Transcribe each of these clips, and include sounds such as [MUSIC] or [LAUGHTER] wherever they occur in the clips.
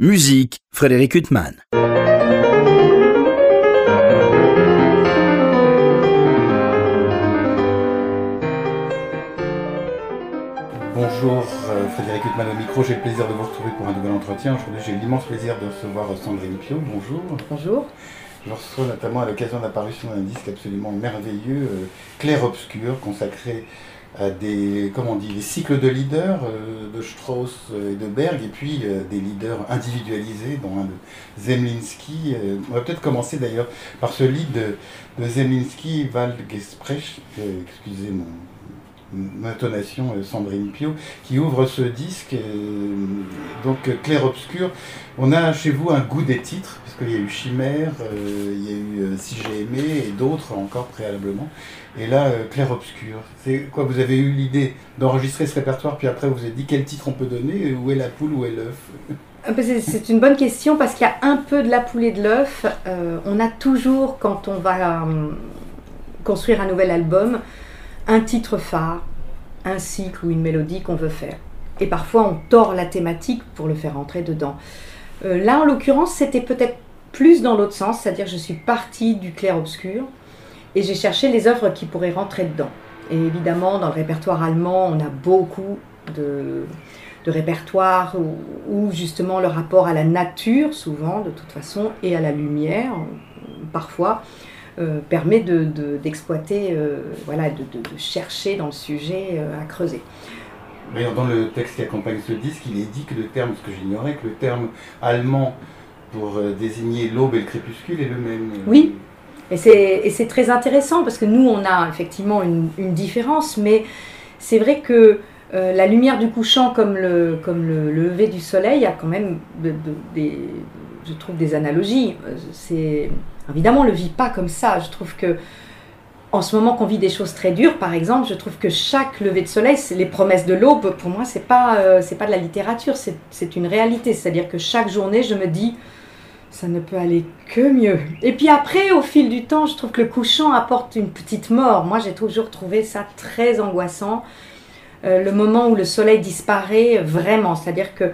Musique, Frédéric Huttman. Bonjour euh, Frédéric Huttman au micro, j'ai le plaisir de vous retrouver pour un nouvel entretien. Aujourd'hui j'ai l'immense plaisir de recevoir Sandrine Pio. Bonjour. Bonjour. Je reçois notamment à l'occasion de l'apparition d'un disque absolument merveilleux, euh, Clair Obscur, consacré à des, comment cycles de leaders euh, de Strauss et de Berg, et puis euh, des leaders individualisés, dont un de Zemlinsky. Euh, on va peut-être commencer d'ailleurs par ce lead de, de Zemlinsky, Waldgesprech, excusez mon, intonation Sandrine Pio, qui ouvre ce disque, donc clair obscur. On a chez vous un goût des titres, puisqu'il y a eu Chimère, il y a eu Si j'ai aimé, et d'autres encore préalablement. Et là, euh, Clair Obscur. C'est quoi Vous avez eu l'idée d'enregistrer ce répertoire, puis après vous vous êtes dit quel titre on peut donner Où est la poule, où est l'œuf? Ah, c'est une bonne question parce qu'il y a un peu de la poule et de l'œuf. Euh, on a toujours, quand on va euh, construire un nouvel album, un titre phare, un cycle ou une mélodie qu'on veut faire. Et parfois, on tord la thématique pour le faire entrer dedans. là, en l'occurrence, c'était peut-être plus dans l'autre sens, c'est-à-dire je suis partie du clair-obscur et j'ai cherché les œuvres qui pourraient rentrer dedans. Et évidemment, dans le répertoire allemand, on a beaucoup de, de répertoires où, justement le rapport à la nature, souvent de toute façon, et à la lumière, parfois, euh, permet d'exploiter, de, euh, voilà, de, chercher dans le sujet euh, à creuser. Mais dans le texte qui accompagne ce disque, il est dit que le terme, ce que j'ignorais, que le terme allemand pour désigner l'aube et le crépuscule est le même. Oui, et c'est très intéressant parce que nous, on a effectivement une, différence, mais c'est vrai que euh, la lumière du couchant comme le, lever du soleil a quand même des, je trouve, des analogies. C'est Évidemment, on ne le vit pas comme ça. Je trouve que en ce moment qu'on vit des choses très dures, par exemple, je trouve que chaque lever de soleil, les promesses de l'aube, pour moi, c'est pas, euh, pas de la littérature, c'est une réalité. C'est-à-dire que chaque journée, je me dis, ça ne peut aller que mieux. Et puis après, au fil du temps, je trouve que le couchant apporte une petite mort. Moi, j'ai toujours trouvé ça très angoissant. Euh, le moment où le soleil disparaît, vraiment, c'est-à-dire que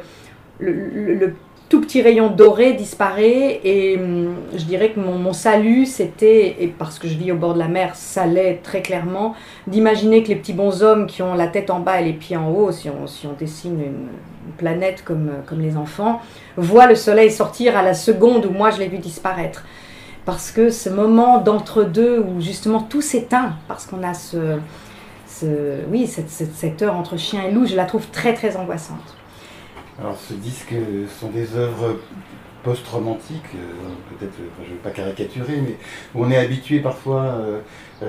le, tout petit rayon doré disparaît et hum, je dirais que mon, salut, c'était, et parce que je vis au bord de la mer, ça l'est très clairement, d'imaginer que les petits bonshommes qui ont la tête en bas et les pieds en haut, si on, si on dessine une, planète comme, comme les enfants, voient le soleil sortir à la seconde où moi je l'ai vu disparaître. Parce que ce moment d'entre-deux où justement tout s'éteint, parce qu'on a ce, ce oui, cette, cette, heure entre chien et loup, je la trouve très très angoissante. Alors ce disque sont des œuvres post-romantiques, euh, peut-être, je ne veux pas caricaturer, mais on est habitué parfois, euh,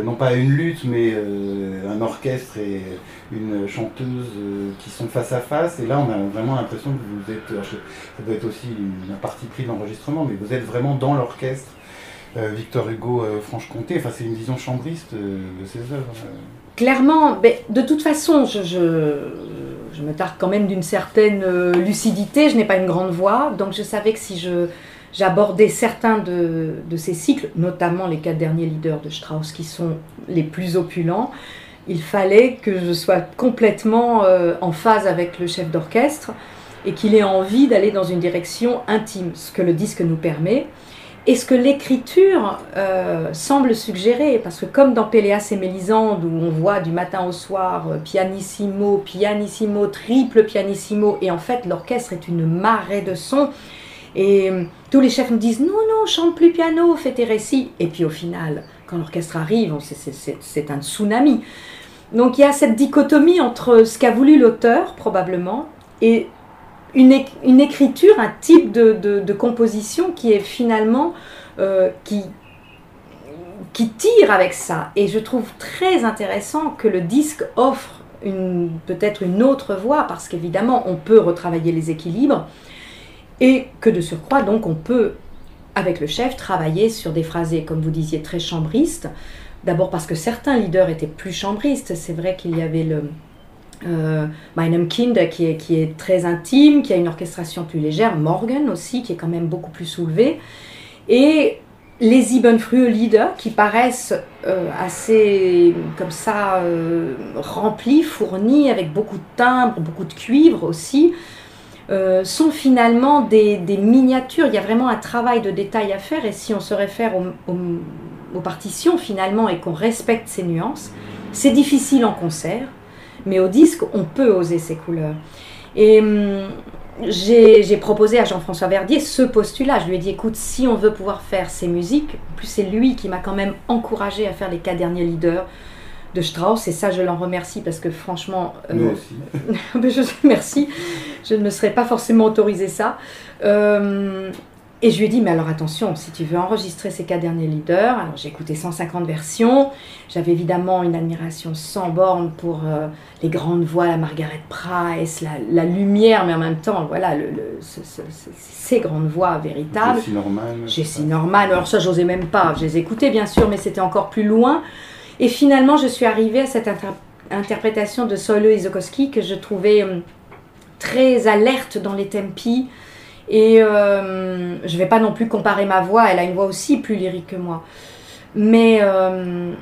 non pas à une lutte, mais euh, un orchestre et une chanteuse qui sont face à face. Et là, on a vraiment l'impression que vous êtes, ça doit être aussi une partie prise d'enregistrement, mais vous êtes vraiment dans l'orchestre. Victor Hugo Franche-Comté, enfin c'est une vision chambriste de ces œuvres. Clairement, mais de toute façon, je, je me targue quand même d'une certaine euh, lucidité, je n'ai pas une grande voix, donc je savais que si je, j'abordais certains de, ces cycles, notamment les quatre derniers leaders de Strauss qui sont les plus opulents, il fallait que je sois complètement euh, en phase avec le chef d'orchestre et qu'il ait envie d'aller dans une direction intime, ce que le disque nous permet. Et ce que l'écriture euh, semble suggérer, parce que comme dans Péléas et Mélisande, où on voit du matin au soir euh, pianissimo, pianissimo, triple pianissimo, et en fait l'orchestre est une marée de sons, et euh, tous les chefs nous disent non, non, chante plus piano, fais tes récits. Et puis au final, quand l'orchestre arrive, c'est un tsunami. Donc il y a cette dichotomie entre ce qu'a voulu l'auteur, probablement, et une, écriture, un type de, composition qui est finalement euh, qui, tire avec ça. Et je trouve très intéressant que le disque offre peut-être une autre voie, parce qu'évidemment, on peut retravailler les équilibres, et que de surcroît, donc, on peut, avec le chef, travailler sur des phrasés, comme vous disiez, très chambristes. D'abord parce que certains leaders étaient plus chambristes. C'est vrai qu'il y avait le, euh, Meinem Kind qui est, qui est très intime, qui a une orchestration plus légère, Morgan aussi qui est quand même beaucoup plus soulevé, et les Ibenfrühe Lieder qui paraissent euh, assez comme ça euh, remplis, fournis avec beaucoup de timbres, beaucoup de cuivre aussi. euh, sont finalement des, miniatures. Il y a vraiment un travail de détail à faire et si on se réfère aux partitions finalement et qu'on respecte ces nuances, c'est difficile en concert, mais au disque, on peut oser ces couleurs. Et hum, j'ai proposé à Jean-François Verdier ce postulat. Je lui ai dit, écoute, si on veut pouvoir faire ces musiques, en plus c'est lui qui m'a quand même encouragé à faire les quatre derniers leaders de Strauss, et ça je l'en remercie parce que franchement... Euh, aussi. [LAUGHS] je, merci, je ne me serais pas forcément autorisé ça. Euh, et je lui ai dit, mais alors attention, si tu veux enregistrer ces quatre derniers leaders, alors j'ai écouté 150 versions, j'avais évidemment une admiration sans borne pour euh, les grandes voix, la Margaret Price, la, lumière, mais en même temps, voilà, le, ces grandes voix véritables. Jessie Norman. Jessie Norman, alors ça, j'osais même pas, je les écoutais bien sûr, mais c'était encore plus loin. Et finalement, je suis arrivée à cette interprétation de Solo Izokowski que je trouvais hum, très alerte dans les tempi et euh, je ne vais pas non plus comparer ma voix, elle a une voix aussi plus lyrique que moi. Mais, euh,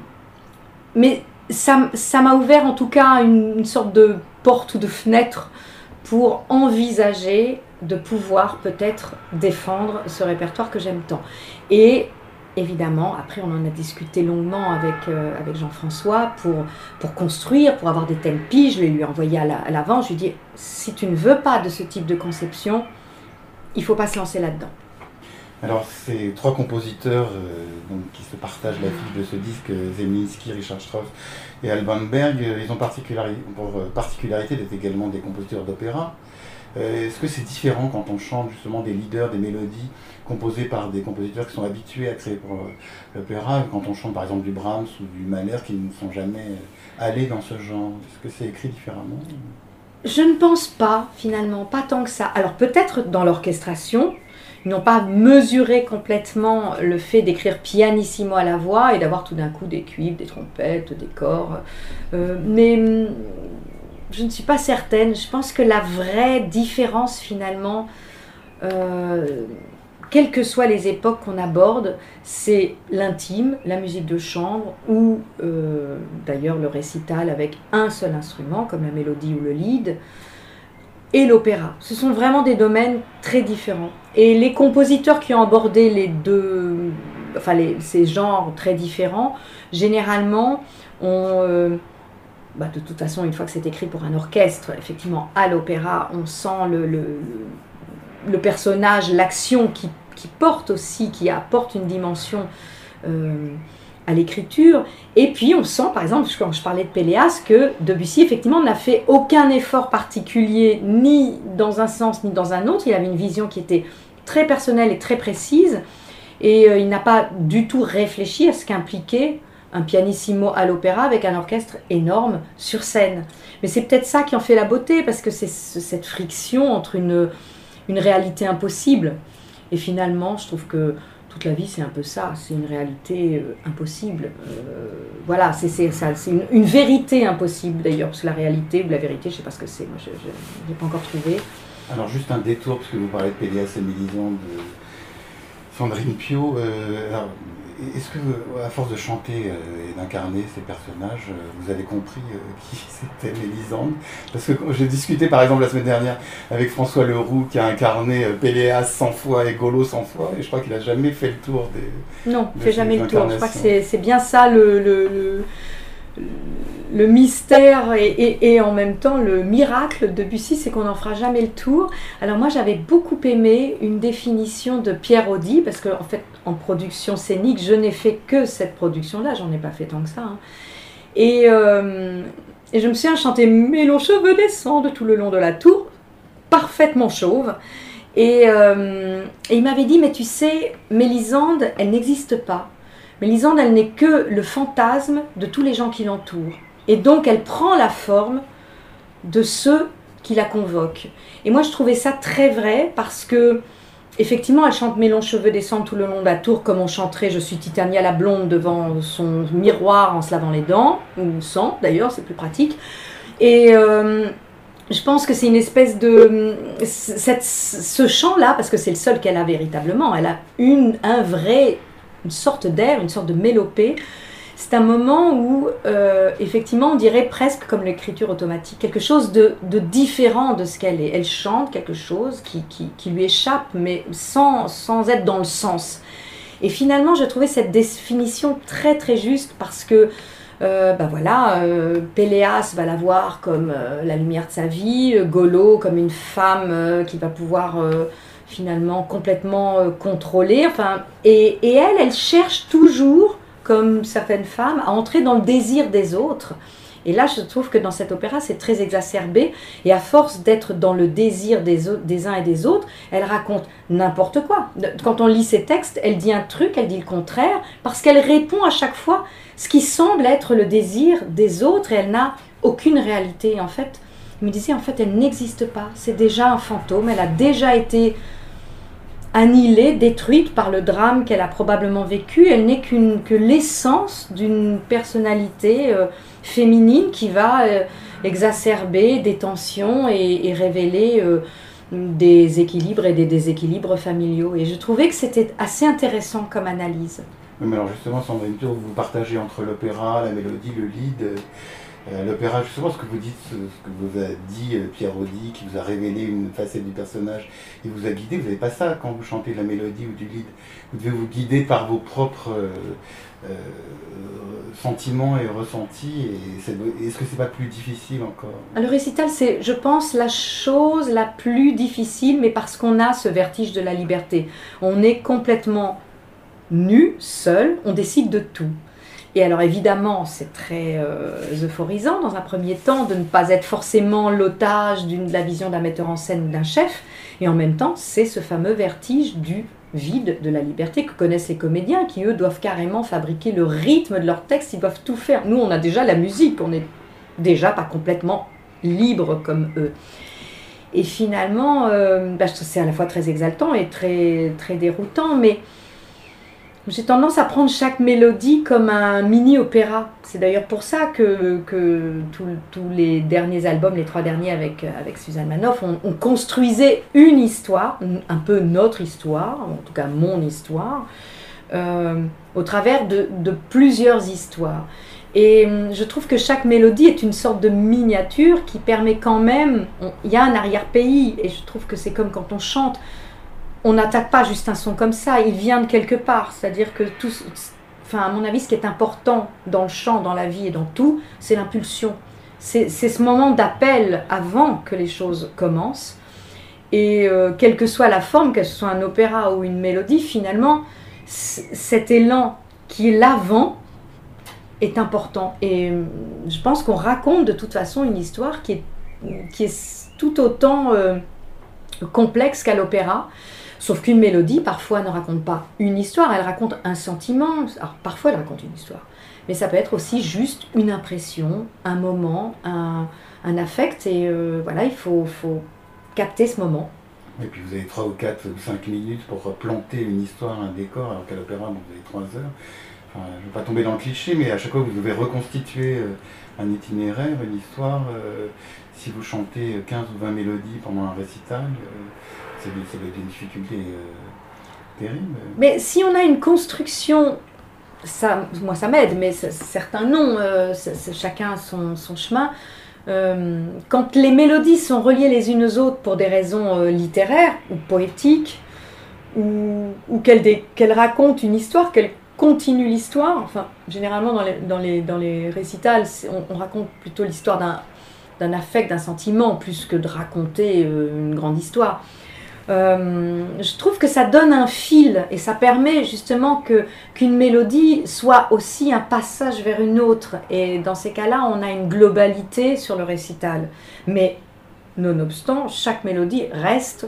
mais ça, ça m'a ouvert en tout cas une, sorte de porte ou de fenêtre pour envisager de pouvoir peut-être défendre ce répertoire que j'aime tant. Et évidemment, après on en a discuté longuement avec, euh, avec Jean-François pour, pour construire, pour avoir des tempi, je l'ai lui envoyé à l'avant, je lui ai dit, si tu ne veux pas de ce type de conception, il ne faut pas se lancer là-dedans. Alors, ces trois compositeurs euh, donc, qui se partagent la fiche de ce disque, Zeminski, Richard Strauss et Alban Berg, euh, ils ont pour euh, particularité d'être également des compositeurs d'opéra. Est-ce que c'est différent quand on chante justement des leaders, des mélodies composées par des compositeurs qui sont habitués à créer pour l'opéra, quand on chante par exemple du Brahms ou du Mahler qui ne sont jamais allés dans ce genre Est-ce que c'est écrit différemment? Je ne pense pas, finalement, pas tant que ça. Alors peut-être dans l'orchestration, ils n'ont pas mesuré complètement le fait d'écrire pianissimo à la voix et d'avoir tout d'un coup des cuivres, des trompettes, des corps. Euh, mais hum, je ne suis pas certaine. Je pense que la vraie différence finalement, euh, quelles que soient les époques qu'on aborde, c'est l'intime, la musique de chambre ou euh, d'ailleurs le récital avec un seul instrument comme la mélodie ou le lead et l'opéra. Ce sont vraiment des domaines très différents. Et les compositeurs qui ont abordé les deux, enfin ces genres très différents, généralement. Euh, bah, de toute façon, une fois que c'est écrit pour un orchestre, effectivement, à l'opéra, on sent le personnage, l'action qui qui porte aussi, qui apporte une dimension euh, à l'écriture. Et puis on sent, par exemple, quand je parlais de Péléas, que Debussy, effectivement, n'a fait aucun effort particulier, ni dans un sens, ni dans un autre. Il avait une vision qui était très personnelle et très précise. Et euh, il n'a pas du tout réfléchi à ce qu'impliquait un pianissimo à l'opéra avec un orchestre énorme sur scène. Mais c'est peut-être ça qui en fait la beauté, parce que c'est cette friction entre une, une réalité impossible et finalement, je trouve que toute la vie, c'est un peu ça. C'est une réalité euh, impossible. Euh, voilà, c'est une, vérité impossible d'ailleurs, parce que la réalité ou la vérité, je ne sais pas ce que c'est. Moi, je n'ai pas encore trouvé. Alors, juste un détour, parce que vous parlez de Pélias et Mélisande, de Sandrine Pio. Euh, est-ce que, à force de chanter euh, et d'incarner ces personnages, euh, vous avez compris euh, [LAUGHS] qui c'était Mélisande? Parce que j'ai discuté par exemple la semaine dernière avec François Leroux qui a incarné Péléas 100 fois et Golo 100 fois, et je crois qu'il n'a jamais fait le tour des. Non, il fait jamais le tour. Je crois que c'est bien ça le le mystère et, en même temps le miracle de Bussy, c'est qu'on n'en fera jamais le tour. Alors moi j'avais beaucoup aimé une définition de Pierre Audi, parce qu'en en fait en production scénique, je n'ai fait que cette production-là, j'en ai pas fait tant que ça. Hein. Et, euh, et, je me suis chanté Mais longs cheveux descendent tout le long de la tour, parfaitement chauve. Et, euh, et il m'avait dit, mais tu sais, Mélisande, elle n'existe pas. Mélisande, elle n'est que le fantasme de tous les gens qui l'entourent. Et donc, elle prend la forme de ceux qui la convoquent. Et moi, je trouvais ça très vrai parce que, effectivement, elle chante Mes longs cheveux descendent tout le long de la tour comme on chanterait Je suis Titania la blonde devant son miroir en se lavant les dents, ou sans d'ailleurs, c'est plus pratique. Et. Euh, je pense que c'est une espèce de ce chant-là, parce que c'est le seul qu'elle a véritablement. Elle a une, un vrai, une sorte d'air, une sorte de mélopée c'est un moment où, euh, effectivement, on dirait presque comme l'écriture automatique, quelque chose de, différent de ce qu'elle est. Elle chante quelque chose qui, lui échappe, mais sans, être dans le sens. Et finalement, j'ai trouvé cette définition très très juste parce que, ben voilà, euh, Péléas va la voir comme la lumière de sa vie, Golo comme une femme qui va pouvoir finalement complètement contrôler. Enfin, et, et elle, elle cherche toujours comme certaines femmes, à entrer dans le désir des autres. Et là, je trouve que dans cet opéra, c'est très exacerbé. Et à force d'être dans le désir des, des uns et des autres, elle raconte n'importe quoi. Quand on lit ses textes, elle dit un truc, elle dit le contraire, parce qu'elle répond à chaque fois ce qui semble être le désir des autres et elle n'a aucune réalité. En fait, il me disait, en fait, elle n'existe pas. C'est déjà un fantôme. Elle a déjà été annihilée, détruite par le drame qu'elle a probablement vécu. Elle n'est qu'une que l'essence d'une personnalité euh, féminine qui va euh, exacerber des tensions et, révéler euh, des équilibres et des déséquilibres familiaux. Et je trouvais que c'était assez intéressant comme analyse. mais alors justement, Sandrine, vous partagez entre l'opéra, la mélodie, le lead. Euh, l'opéra, justement, ce que vous dites, ce, que vous a dit euh, Pierre Audi, qui vous a révélé une facette du personnage, il vous a guidé, vous n'avez pas ça quand vous chantez de la mélodie ou du lead. Vous devez vous guider par vos propres euh, sentiments et ressentis. Et est-ce que c'est pas plus difficile encore? Le récital, c'est, je pense, la chose la plus difficile, mais parce qu'on a ce vertige de la liberté. On est complètement nu, seul, on décide de tout. Et alors évidemment, c'est très euh, euphorisant dans un premier temps de ne pas être forcément l'otage de la vision d'un metteur en scène ou d'un chef. Et en même temps, c'est ce fameux vertige du vide de la liberté que connaissent les comédiens, qui eux doivent carrément fabriquer le rythme de leur texte, ils doivent tout faire. Nous, on a déjà la musique, on n'est déjà pas complètement libre comme eux. Et finalement, euh, bah, c'est à la fois très exaltant et très, très déroutant, mais j'ai tendance à prendre chaque mélodie comme un mini-opéra. C'est d'ailleurs pour ça que, tous les derniers albums, les trois derniers avec, Suzanne Manoff, on, construisait une histoire, un peu notre histoire, en tout cas mon histoire, euh, au travers de, de, plusieurs histoires. Et hum, je trouve que chaque mélodie est une sorte de miniature qui permet quand même, il y a un arrière-pays, et je trouve que c'est comme quand on chante, on n'attaque pas juste un son comme ça, il vient de quelque part. C'est-à-dire que tout, enfin, à mon avis, ce qui est important dans le chant, dans la vie et dans tout, c'est l'impulsion. C'est ce moment d'appel avant que les choses commencent. Et euh, quelle que soit la forme, que ce soit un opéra ou une mélodie, finalement, cet élan qui est l'avant est important. Et euh, je pense qu'on raconte de toute façon une histoire qui est, qui est tout autant euh, complexe qu'à l'opéra. Sauf qu'une mélodie, parfois, ne raconte pas une histoire, elle raconte un sentiment. Alors, parfois, elle raconte une histoire. Mais ça peut être aussi juste une impression, un moment, un, affect. Et euh, voilà, il faut, capter ce moment. Et puis vous avez 3 ou 4 ou 5 minutes pour planter une histoire, un décor, alors qu'à l'opéra, vous avez 3 heures. Je ne veux pas tomber dans le cliché, mais à chaque fois, vous devez reconstituer euh, un itinéraire, une histoire. Euh, si vous chantez 15 ou 20 mélodies pendant un récital, c'est une difficulté euh, terrible. Mais si on a une construction, ça, moi ça m'aide, mais certains non, euh, chacun son, son chemin. Euh, quand les mélodies sont reliées les unes aux autres pour des raisons littéraires ou poétiques, ou, qu'elles racontent une histoire, qu'elles continuent l'histoire, enfin, généralement dans les, dans les, dans les récitals, on, raconte plutôt l'histoire d'un affect, d'un sentiment, plus que de raconter une grande histoire. Euh, je trouve que ça donne un fil et ça permet justement que qu'une mélodie soit aussi un passage vers une autre. Et dans ces cas-là, on a une globalité sur le récital. Mais nonobstant, chaque mélodie reste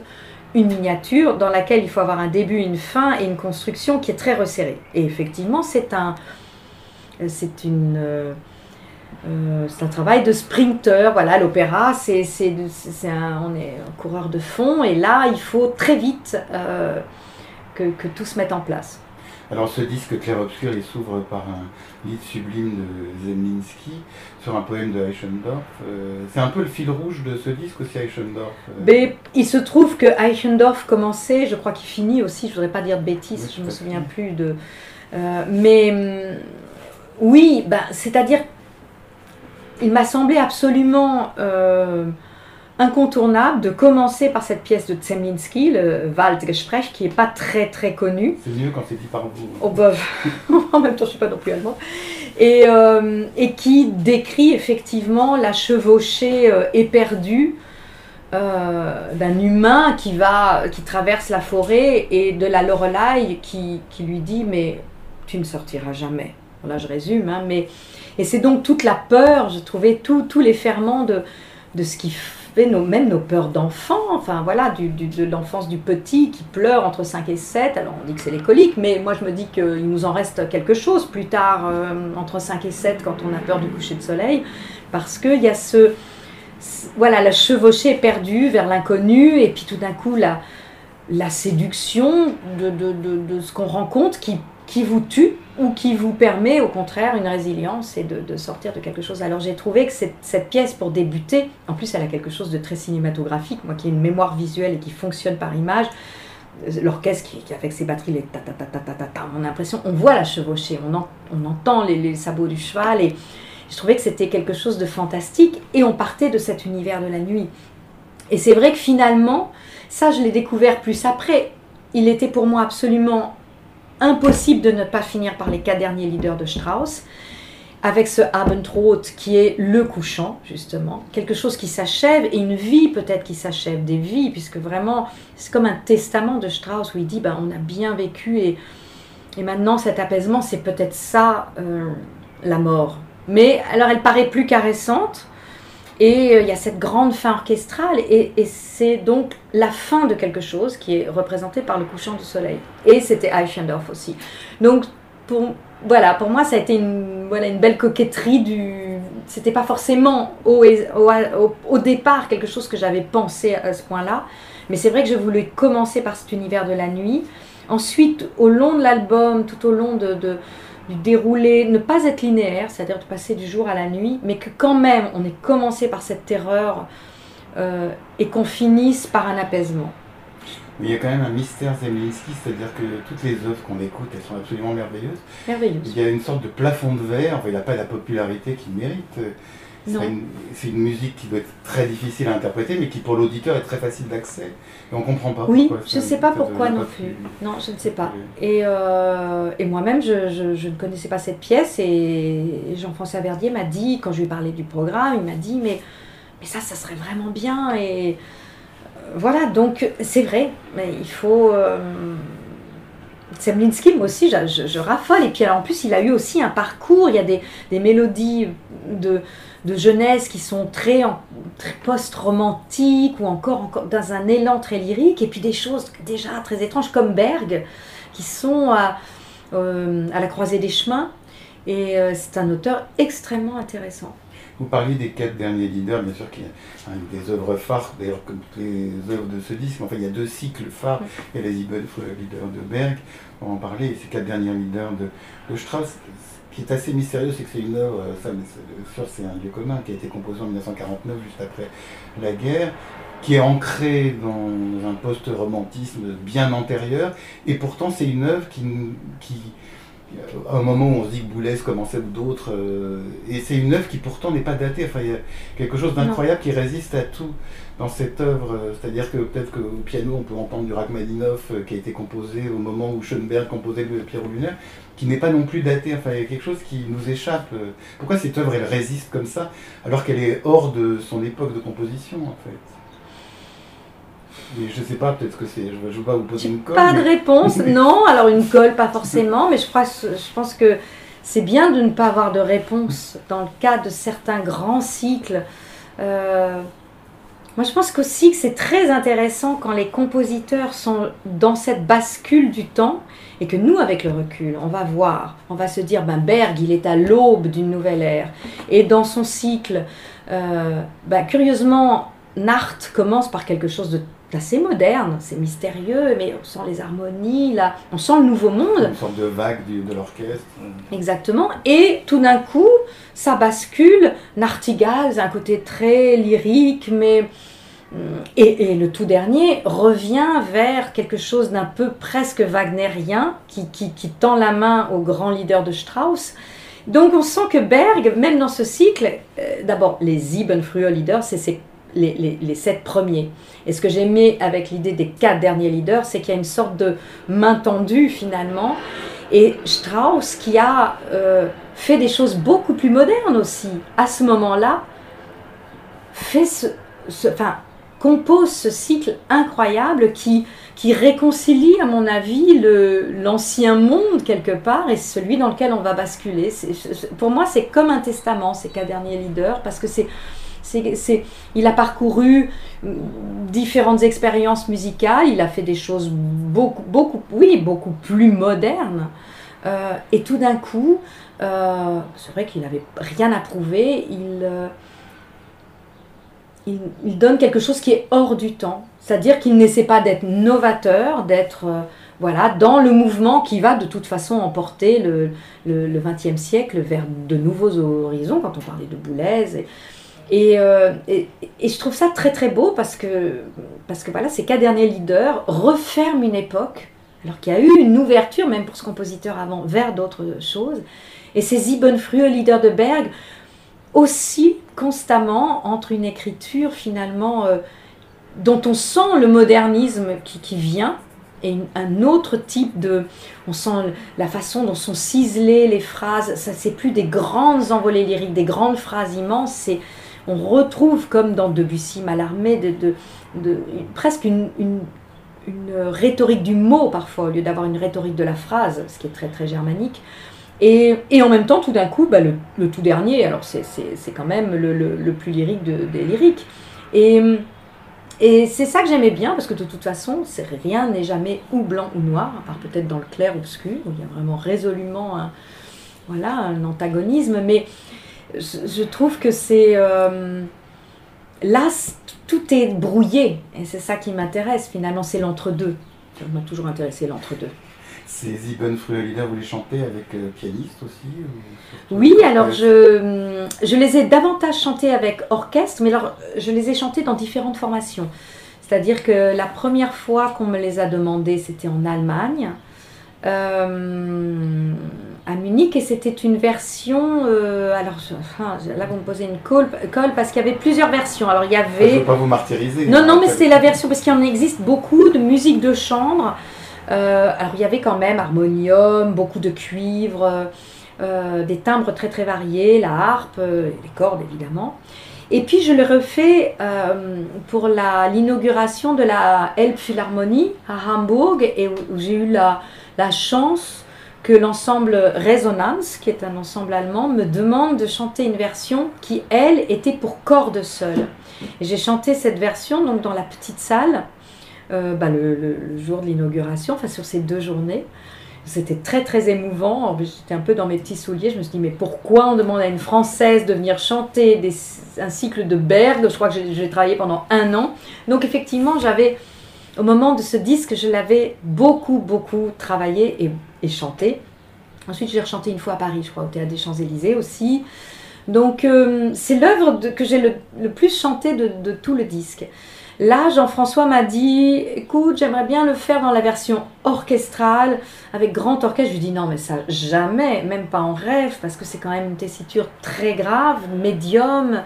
une miniature dans laquelle il faut avoir un début, une fin et une construction qui est très resserrée. Et effectivement, c'est un, c'est une euh, c'est un travail de sprinter. Voilà, l'opéra, c'est, un, on est un coureur de fond et là, il faut très vite euh, que, tout se mette en place. Alors, ce disque Clair Obscur, il s'ouvre par un lit sublime de Zemlinsky sur un poème de Eichendorff. Euh, c'est un peu le fil rouge de ce disque aussi, Eichendorff. Mais il se trouve que Eichendorff commençait, je crois qu'il finit aussi, je ne voudrais pas dire de bêtises, je ne me souviens plus de. mais hum, Oui, ben, c'est-à-dire, il m'a semblé absolument euh, incontournable de commencer par cette pièce de Zemlinsky, le Waldgespräch, qui n'est pas très très connu. C'est mieux quand c'est dit par vous. Oh, bah, [LAUGHS] en même temps, je ne suis pas non plus allemande. Et, euh, et qui décrit effectivement la chevauchée euh, éperdue euh, d'un humain qui, va, qui traverse la forêt et de la Lorelai qui, qui lui dit Mais tu ne sortiras jamais. Là, je résume, hein, mais. Et c'est donc toute la peur, je trouvais tous les ferments de, de ce qui fait nos, même nos peurs d'enfant, enfin voilà, de l'enfance du petit qui pleure entre 5 et 7. Alors on dit que c'est les coliques, mais moi je me dis qu'il nous en reste quelque chose plus tard, euh, entre 5 et 7, quand on a peur du coucher de soleil, parce qu'il y a ce. Voilà, la chevauchée perdue vers l'inconnu, et puis tout d'un coup la, la séduction de, de, de ce qu'on rencontre qui, qui vous tue ou qui vous permet au contraire une résilience et de, sortir de quelque chose. Alors j'ai trouvé que cette, pièce pour débuter, en plus elle a quelque chose de très cinématographique, moi qui ai une mémoire visuelle et qui fonctionne par image, l'orchestre qui, qui avec ses batteries, les ta ta ta ta ta ta on a l'impression, on voit la chevauchée, on entend les, les sabots du cheval et je trouvais que c'était quelque chose de fantastique et on partait de cet univers de la nuit. Et c'est vrai que finalement, ça je l'ai découvert plus après, il était pour moi absolument impossible de ne pas finir par les quatre derniers leaders de Strauss, avec ce Abendrot qui est le couchant, justement, quelque chose qui s'achève et une vie peut-être qui s'achève, des vies, puisque vraiment c'est comme un testament de Strauss où il dit ben, on a bien vécu et, et maintenant cet apaisement, c'est peut-être ça euh, la mort. Mais alors elle paraît plus caressante. Et euh, il y a cette grande fin orchestrale, et, c'est donc la fin de quelque chose qui est représenté par le couchant du soleil. Et c'était Eichendorff aussi. Donc, pour, voilà, pour moi, ça a été une, voilà, une belle coquetterie du. C'était pas forcément au, au, au- départ quelque chose que j'avais pensé à ce point-là, mais c'est vrai que je voulais commencer par cet univers de la nuit. Ensuite, au long de l'album, tout au long de- du déroulé, ne pas être linéaire, c'est-à-dire de passer du jour à la nuit, mais que quand même on ait commencé par cette terreur euh, et qu'on finisse par un apaisement. Mais il y a quand même un mystère Zemlinsky, c'est-à-dire que toutes les œuvres qu'on écoute, elles sont absolument merveilleuses. Merveilleux. Il y a une sorte de plafond de verre, enfin, il n'a pas la popularité qu'il mérite. C'est une, musique qui doit être très difficile à interpréter, mais qui pour l'auditeur est très facile d'accès. Et on comprend pas Oui, pourquoi. je ne sais pas pourquoi non plus. Non, je ne sais pas. Et, euh, et moi-même, je, je- je ne connaissais pas cette pièce et Jean-François Verdier m'a dit, quand je lui ai parlé du programme, il m'a dit, mais, mais ça, ça serait vraiment bien. Et euh, voilà, donc c'est vrai, mais il faut... euh, Semlinsky, moi aussi, je, je- je raffole. Et puis alors, en plus, il a eu aussi un parcours, il y a des, des mélodies de, de jeunesse qui sont très, post-romantiques ou encore, encore dans un élan très lyrique. Et puis des choses déjà très étranges comme Berg, qui sont à, euh, à la croisée des chemins. Et euh, c'est un auteur extrêmement intéressant. Vous parliez des quatre derniers leaders, bien sûr, qui hein, des œuvres phares, d'ailleurs comme toutes les œuvres de ce disque. Enfin, il y a deux cycles phares. Il y a les leaders de Berg, on en parler, et ces quatre derniers leaders de, de Strauss. Qui est assez mystérieux, c'est que c'est une œuvre, ça, mais c'est- sûr, c'est un lieu commun qui a été composé en 1949, juste après la guerre, qui est ancré dans un post-romantisme bien antérieur, et pourtant c'est une œuvre qui à un moment où on se dit que Boulez commençait ou d'autres, euh, et c'est une œuvre qui pourtant n'est pas datée. Enfin, il y a quelque chose d'incroyable qui résiste à tout dans cette œuvre. euh, C'est-à-dire que peut-être qu'au piano, on peut entendre du Rachmaninoff euh, qui a été composé au moment où Schoenberg composait le Pierrot lunaire, qui n'est pas non plus daté. Enfin, il y a quelque chose qui nous échappe. Pourquoi cette œuvre, elle résiste comme ça, alors qu'elle est hors de son époque de composition, en fait? Et je sais pas, peut-être que c'est. Je ne veux pas vous poser une colle. Pas de réponse, [LAUGHS] non. Alors une colle, pas forcément, mais je, crois, je pense que c'est bien de ne pas avoir de réponse dans le cas de certains grands cycles. Euh, moi, je pense qu'aussi que c'est très intéressant quand les compositeurs sont dans cette bascule du temps et que nous, avec le recul, on va voir, on va se dire, ben Berg, il est à l'aube d'une nouvelle ère. Et dans son cycle, euh, ben, curieusement, Nart commence par quelque chose de assez moderne, c'est mystérieux, mais on sent les harmonies, là, on sent le nouveau monde. Une sorte de vague du- de l'orchestre. Exactement. Et tout d'un coup, ça bascule. Nartigal, un côté très lyrique, mais. Et, et le tout dernier revient vers quelque chose d'un peu presque wagnérien, qui, qui, qui tend la main au grand leader de Strauss. Donc on sent que Berg, même dans ce cycle, euh, d'abord les Siebenfrühe Leaders, c'est les, sept premiers. Et ce que j'aimais avec l'idée des quatre derniers leaders, c'est qu'il y a une sorte de main tendue finalement. Et Strauss, qui a euh, fait des choses beaucoup plus modernes aussi, à ce moment-là, fait ce, enfin, compose ce cycle incroyable qui, qui réconcilie, à mon avis, l'ancien monde quelque part et celui dans lequel on va basculer. pour moi, c'est comme un testament, ces quatre derniers leaders, parce que c'est il a parcouru différentes expériences musicales, il a fait des choses beaucoup, beaucoup, oui, beaucoup plus modernes. Euh, et tout d'un coup, euh, c'est vrai qu'il n'avait rien à prouver, il, euh, il, donne quelque chose qui est hors du temps. C'est-à-dire qu'il n'essaie pas d'être novateur, d'être voilà, dans le mouvement qui va de toute façon emporter le, XXe siècle vers de nouveaux horizons, quand on parlait de Boulez. Et, et, je trouve ça très très beau parce que, parce que voilà, ces quatre derniers leaders referment une époque, alors qu'il y a eu une ouverture, même pour ce compositeur avant, vers d'autres choses. Et ces Siebenfrühe leaders de Berg, aussi constamment entre une écriture finalement euh, dont on sent le modernisme qui, qui vient et un autre type de... On sent la façon dont sont ciselées les phrases, ça c'est plus des grandes envolées lyriques, des grandes phrases immenses, c'est... On retrouve comme dans Debussy, Mallarmé, de, presque une, rhétorique du mot parfois, au lieu d'avoir une rhétorique de la phrase, ce qui est très très germanique. Et, en même temps, tout d'un coup, bah, le, tout dernier, alors c'est quand même le, plus lyrique de, des lyriques. Et, et c'est ça que j'aimais bien, parce que de toute façon, rien n'est jamais ou blanc ou noir, à part peut-être dans le clair obscur, où il y a vraiment résolument un, antagonisme. Je, je trouve que c'est... Euh, là, tout est brouillé, et c'est ça qui m'intéresse finalement, c'est l'entre-deux. Ça m'a toujours intéressé l'entre-deux. Ces Ibn vous les chantez avec euh, pianiste aussi Oui, alors je, je les ai davantage chantés avec orchestre, mais alors je les ai chantés dans différentes formations. C'est-à-dire que la première fois qu'on me les a demandés, c'était en Allemagne, euh, à Munich, et c'était une version. Euh, alors enfin, là, vous me posez une colle, colle parce qu'il y avait plusieurs versions. Alors il y avait. Je ne veux pas vous martyriser. Non, non, mais c'était la version parce qu'il en existe beaucoup de musique de chambre. Euh, alors il y avait quand même harmonium, beaucoup de cuivre, euh, des timbres très très variés, la harpe, les cordes évidemment. Et puis je l'ai refait euh, pour l'inauguration de la Elbphilharmonie à Hambourg et où, où j'ai eu la, la, chance que l'ensemble Resonance, qui est un ensemble allemand, me demande de chanter une version qui, elle, était pour cordes seules. J'ai chanté cette version donc dans la petite salle euh, bah, le, jour de l'inauguration, enfin sur ces deux journées. C'était très très émouvant. J'étais un peu dans mes petits souliers. Je me suis dit, mais pourquoi on demande à une Française de venir chanter un cycle de Berg? Je crois que j'ai travaillé pendant un an. Donc effectivement, j'avais, au moment de ce disque, je l'avais beaucoup beaucoup travaillé et, chanté. Ensuite, j'ai rechanté une fois à Paris, je crois, au Théâtre des Champs-Élysées aussi. Donc, euh, c'est l'œuvre que j'ai le, plus chanté de, tout le disque. Là, Jean-François m'a dit écoute, j'aimerais bien le faire dans la version orchestrale, avec grand orchestre. Je lui dis non, mais ça, jamais, même pas en rêve, parce que c'est quand même une tessiture très grave, médium.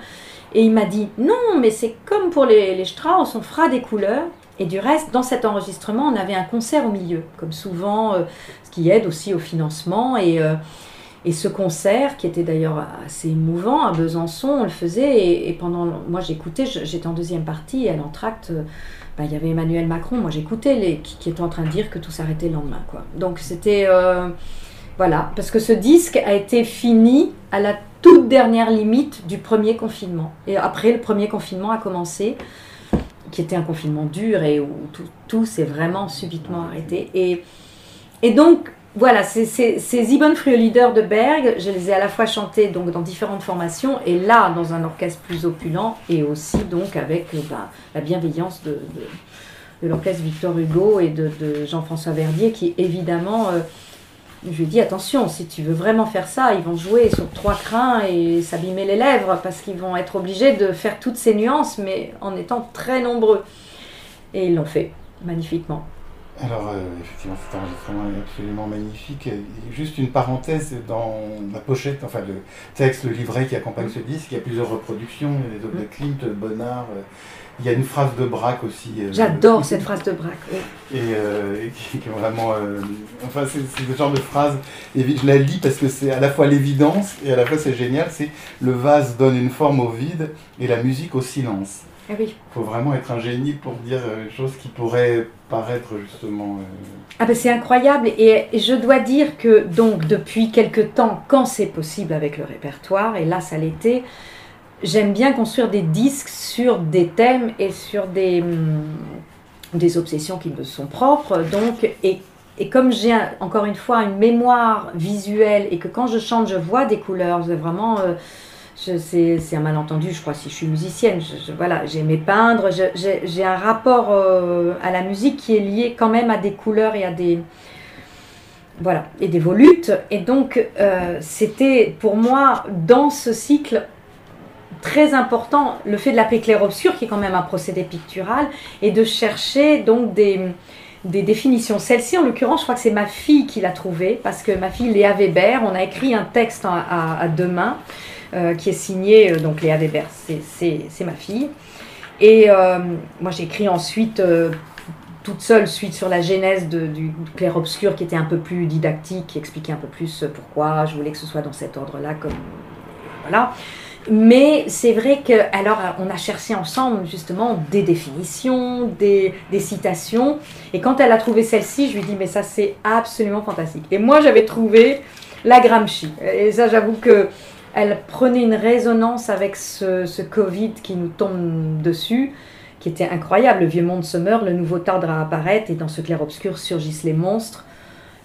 Et il m'a dit non, mais c'est comme pour les, les Strauss, on fera des couleurs. Et du reste, dans cet enregistrement, on avait un concert au milieu, comme souvent, euh, ce qui aide aussi au financement. Et. Euh, et ce concert, qui était d'ailleurs assez émouvant à Besançon, on le faisait. Et, pendant, moi j'écoutais, j'étais en deuxième partie, et à l'entracte, bah, il y avait Emmanuel Macron. Moi j'écoutais les qui, qui étaient en train de dire que tout s'arrêtait le lendemain. Quoi. Donc c'était. Euh, voilà, parce que ce disque a été fini à la toute dernière limite du premier confinement. Et après, le premier confinement a commencé, qui était un confinement dur et où tout, s'est vraiment subitement arrêté. Et, donc, voilà, ces, ces, ces Leader de Berg, je les ai à la fois chantés donc, dans différentes formations et là dans un orchestre plus opulent et aussi donc avec bah, la bienveillance de, l'orchestre Victor Hugo et de, de Jean-François Verdier qui évidemment, euh, je lui ai dit attention, si tu veux vraiment faire ça, ils vont jouer sur trois crins et s'abîmer les lèvres parce qu'ils vont être obligés de faire toutes ces nuances mais en étant très nombreux. Et ils l'ont fait magnifiquement. Alors, euh, effectivement, cet enregistrement est absolument magnifique. Et juste une parenthèse, dans la pochette, enfin le texte, le livret qui accompagne ce disque, il y a plusieurs reproductions, il y a des Klimt, Bonnard. Il y a une phrase de Braque aussi. euh, J'adore [LAUGHS] cette phrase de Braque. oui. Et, euh, et qui, qui est vraiment. euh, enfin, c'est le genre de phrase. Et je la lis parce que c'est à la fois l'évidence et à la fois c'est génial. C'est le vase donne une forme au vide et la musique au silence. Ah oui. Il faut vraiment être un génie pour dire des choses qui pourraient paraître justement. Ah ben c'est incroyable et, et je dois dire que donc depuis quelque temps, quand c'est possible avec le répertoire, et là ça l'était, j'aime bien construire des disques sur des thèmes et sur des, hum, des obsessions qui me sont propres. Donc, et, et comme j'ai encore une fois une mémoire visuelle et que quand je chante je vois des couleurs, vraiment... euh, c'est c'est un malentendu, je crois, si je suis musicienne. Voilà, j'aimais peindre. J'ai j'ai un rapport euh, à la musique qui est lié quand même à des couleurs et à des voilà et des volutes. Et donc euh, c'était pour moi dans ce cycle très important le fait de l'appeler clair-obscur, qui est quand même un procédé pictural, et de chercher donc des des définitions. Celle-ci, en l'occurrence, je crois que c'est ma fille qui l'a trouvée, parce que ma fille Léa Weber, on a écrit un texte à, deux mains, euh, qui est signé, euh, donc Léa Weber, c'est- ma fille. Et euh, moi, j'ai écrit ensuite, toute seule, suite sur la genèse du clair-obscur, qui était un peu plus didactique, qui expliquait un peu plus pourquoi je voulais que ce soit dans cet ordre-là, comme. Voilà. Mais c'est vrai que, alors, on a cherché ensemble justement des définitions, des, citations. Et quand elle a trouvé celle-ci, je lui dit, mais ça, c'est absolument fantastique. Et moi, j'avais trouvé la Gramsci. Et ça, j'avoue que elle prenait une résonance avec ce, ce Covid qui nous tombe dessus, qui était incroyable. Le vieux monde se meurt, le nouveau tardera à apparaître, et dans ce clair-obscur surgissent les monstres.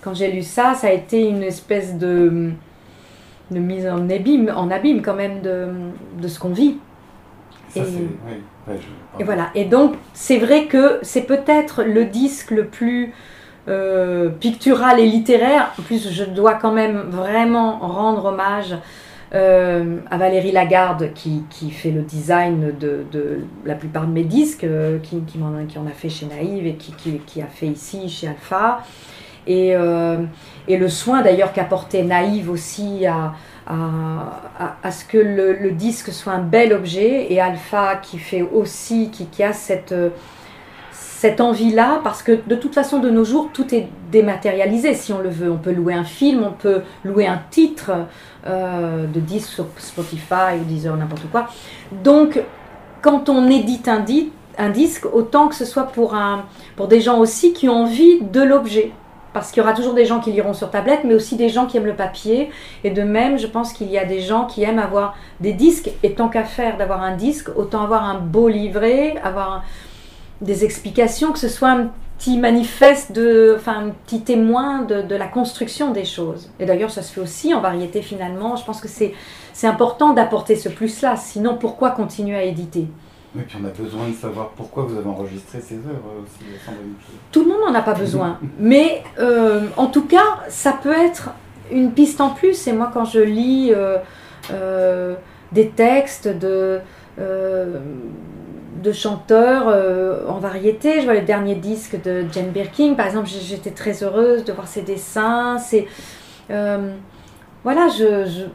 Quand j'ai lu ça, ça a été une espèce de, de mise en abîme, en abîme quand même de, de ce qu'on vit. Ça, Et-. Oui, ouais, je- Et voilà. Et donc, c'est vrai que c'est peut-être le disque le plus euh, pictural et littéraire. En plus, je dois quand même vraiment rendre hommage euh, à Valérie Lagarde qui, qui fait le design de, de la plupart de mes disques, euh, qui, qui, m'en- qui en a fait chez Naïve et qui, a fait ici chez Alpha. Et, et le soin d'ailleurs qu'a porté Naïve aussi à, à, à- ce que le, le disque soit un bel objet et Alpha qui fait aussi, qui, qui a cette, euh, cette envie-là, parce que de toute façon de nos jours tout est dématérialisé si on le veut. On peut louer un film, on peut louer un titre euh, de disque sur Spotify ou Deezer, n'importe quoi. Donc quand on édite un, di- un disque, autant que ce soit pour, un, pour des gens aussi qui ont envie de l'objet. Parce qu'il y aura toujours des gens qui liront sur tablette, mais aussi des gens qui aiment le papier. Et de même, je pense qu'il y a des gens qui aiment avoir des disques. Et tant qu'à faire d'avoir un disque, autant avoir un beau livret, avoir des explications, que ce soit un petit manifeste, de, enfin un petit témoin de, de la construction des choses. Et d'ailleurs, ça se fait aussi en variété finalement. Je pense que c'est important d'apporter ce plus-là. Sinon, pourquoi continuer à éditer? Oui, puis on a besoin de savoir pourquoi vous avez enregistré ces œuvres aussi, Sandrine. Tout le monde n'en a pas besoin. [LAUGHS] Mais euh, en tout cas, ça peut être une piste en plus. Et moi, quand je lis euh, euh, des textes de, euh, de chanteurs euh, en variété, je vois le dernier disque de Jane Birkin, par exemple, j'étais très heureuse de voir ses dessins. Euh, voilà, je,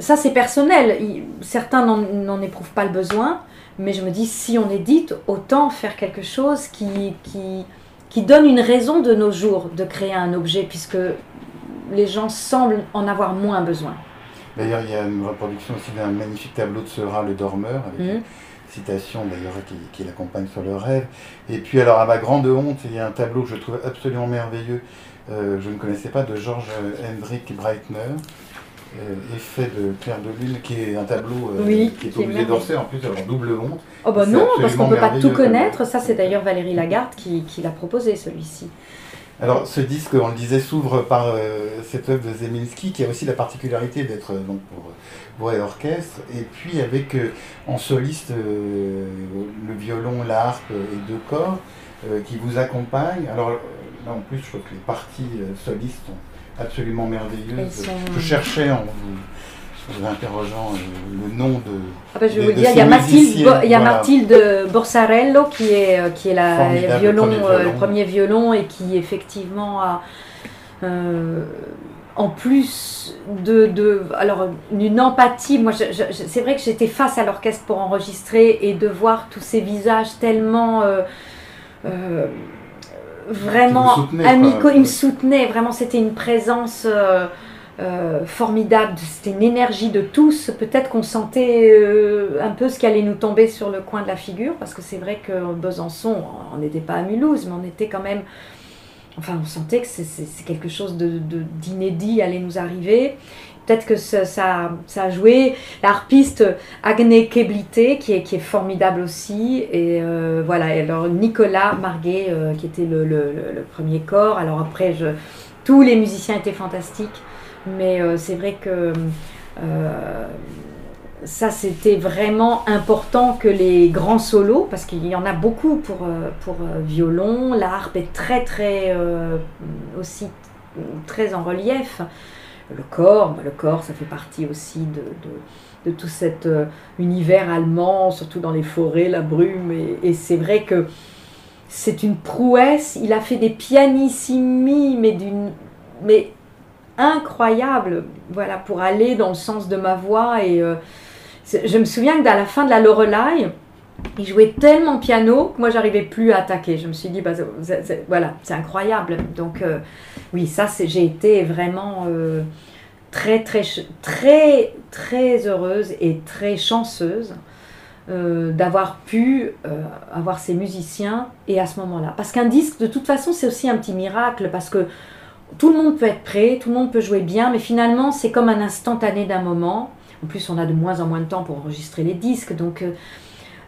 ça c'est personnel. Certains n'en éprouvent pas le besoin, mais je me dis si on édite, autant faire quelque chose qui, qui, qui donne une raison de nos jours de créer un objet, puisque les gens semblent en avoir moins besoin. D'ailleurs, il y a une reproduction aussi d'un magnifique tableau de Seurat, le dormeur, avec Mhm. une citation d'ailleurs qui, qui l'accompagne sur le rêve. Et puis, alors, à ma grande honte, il y a un tableau que je trouve absolument merveilleux, euh, je ne connaissais pas, de Georges Hendrik Breitner, Effet de Clair de Lune, qui est un tableau euh, Oui, qui est musée d'Orsay, en plus, alors double honte. Oh bah non, parce qu'on ne peut pas tout connaître. Ça, c'est d'ailleurs Valérie Lagarde qui, qui l'a proposé, celui-ci. Alors, ce disque, on le disait, s'ouvre par euh, cette œuvre de Zeminski, qui a aussi la particularité d'être euh, donc pour euh, voix et orchestre, et puis avec euh, en soliste euh, le violon, l'harpe et deux corps euh, qui vous accompagnent. Alors euh, là, en plus, je trouve que les parties euh, solistes sont absolument sont- Je cherchais en vous interrogeant le nom de. Ah bah, je vais vous dire, il y a Mathilde, il y a Mathilde Borsarello qui est, qui est la violon, le premier violon et qui effectivement a en plus de, de, alors une empathie. Moi, c'est vrai que j'étais face à l'orchestre pour enregistrer et de voir tous ces visages tellement euh, euh, vraiment amicaux. Ils me soutenaient vraiment. C'était une présence euh, formidable. C'était une énergie de tous. Peut-être qu'on sentait un peu ce qui allait nous tomber sur le coin de la figure parce que c'est vrai que Besançon, on n'était pas à Mulhouse, mais on était quand même Enfin, on sentait que c'est quelque chose d'inédit de, allait nous arriver. Peut-être que ça, a joué. L'arpiste Agne Keblité, qui est, formidable aussi. Et euh, voilà, alors Nicolas Marguet, euh, qui était le, premier corps. Alors après, tous les musiciens étaient fantastiques. Mais euh, c'est vrai que ça c'était vraiment important que les grands solos, parce qu'il y en a beaucoup pour, pour violon, la harpe est très très aussi très en relief. Le corps, bah, le corps ça fait partie aussi de, tout cet univers allemand, surtout dans les forêts, la brume, et, c'est vrai que c'est une prouesse. Il a fait des pianissimi, mais d'une mais incroyable, voilà, pour aller dans le sens de ma voix et je me souviens que à la fin de la Lorelai, il jouait tellement piano que moi j'arrivais plus à attaquer. Je me suis dit, bah, voilà, c'est incroyable. Donc euh, oui, ça, j'ai été vraiment euh, très, très, très, très heureuse et très chanceuse euh, d'avoir pu avoir ces musiciens et à ce moment-là. Parce qu'un disque, de toute façon, c'est aussi un petit miracle parce que tout le monde peut être prêt, tout le monde peut jouer bien, mais finalement, c'est comme un instantané d'un moment. En plus, on a de moins en moins de temps pour enregistrer les disques. Donc,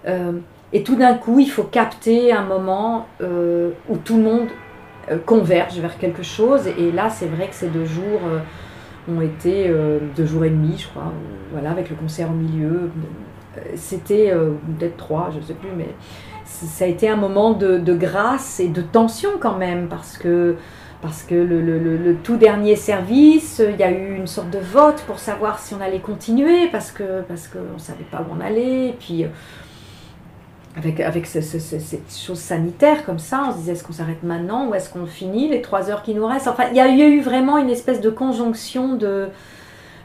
euh, euh, et tout d'un coup, il faut capter un moment euh, où tout le monde converge vers quelque chose. Et là, c'est vrai que ces deux jours ont été deux jours et demi, je crois, voilà, avec le concert au milieu. C'était peut-être trois, je ne sais plus, mais ça a été un moment de, grâce et de tension quand même, parce que parce que le, tout dernier service, il y a eu une sorte de vote pour savoir si on allait continuer, parce que parce qu'on ne savait pas où on allait, puis avec, avec cette chose sanitaire comme ça, on se disait est-ce qu'on s'arrête maintenant ou est-ce qu'on finit les trois heures qui nous restent? Enfin, il y a eu vraiment une espèce de conjonction de,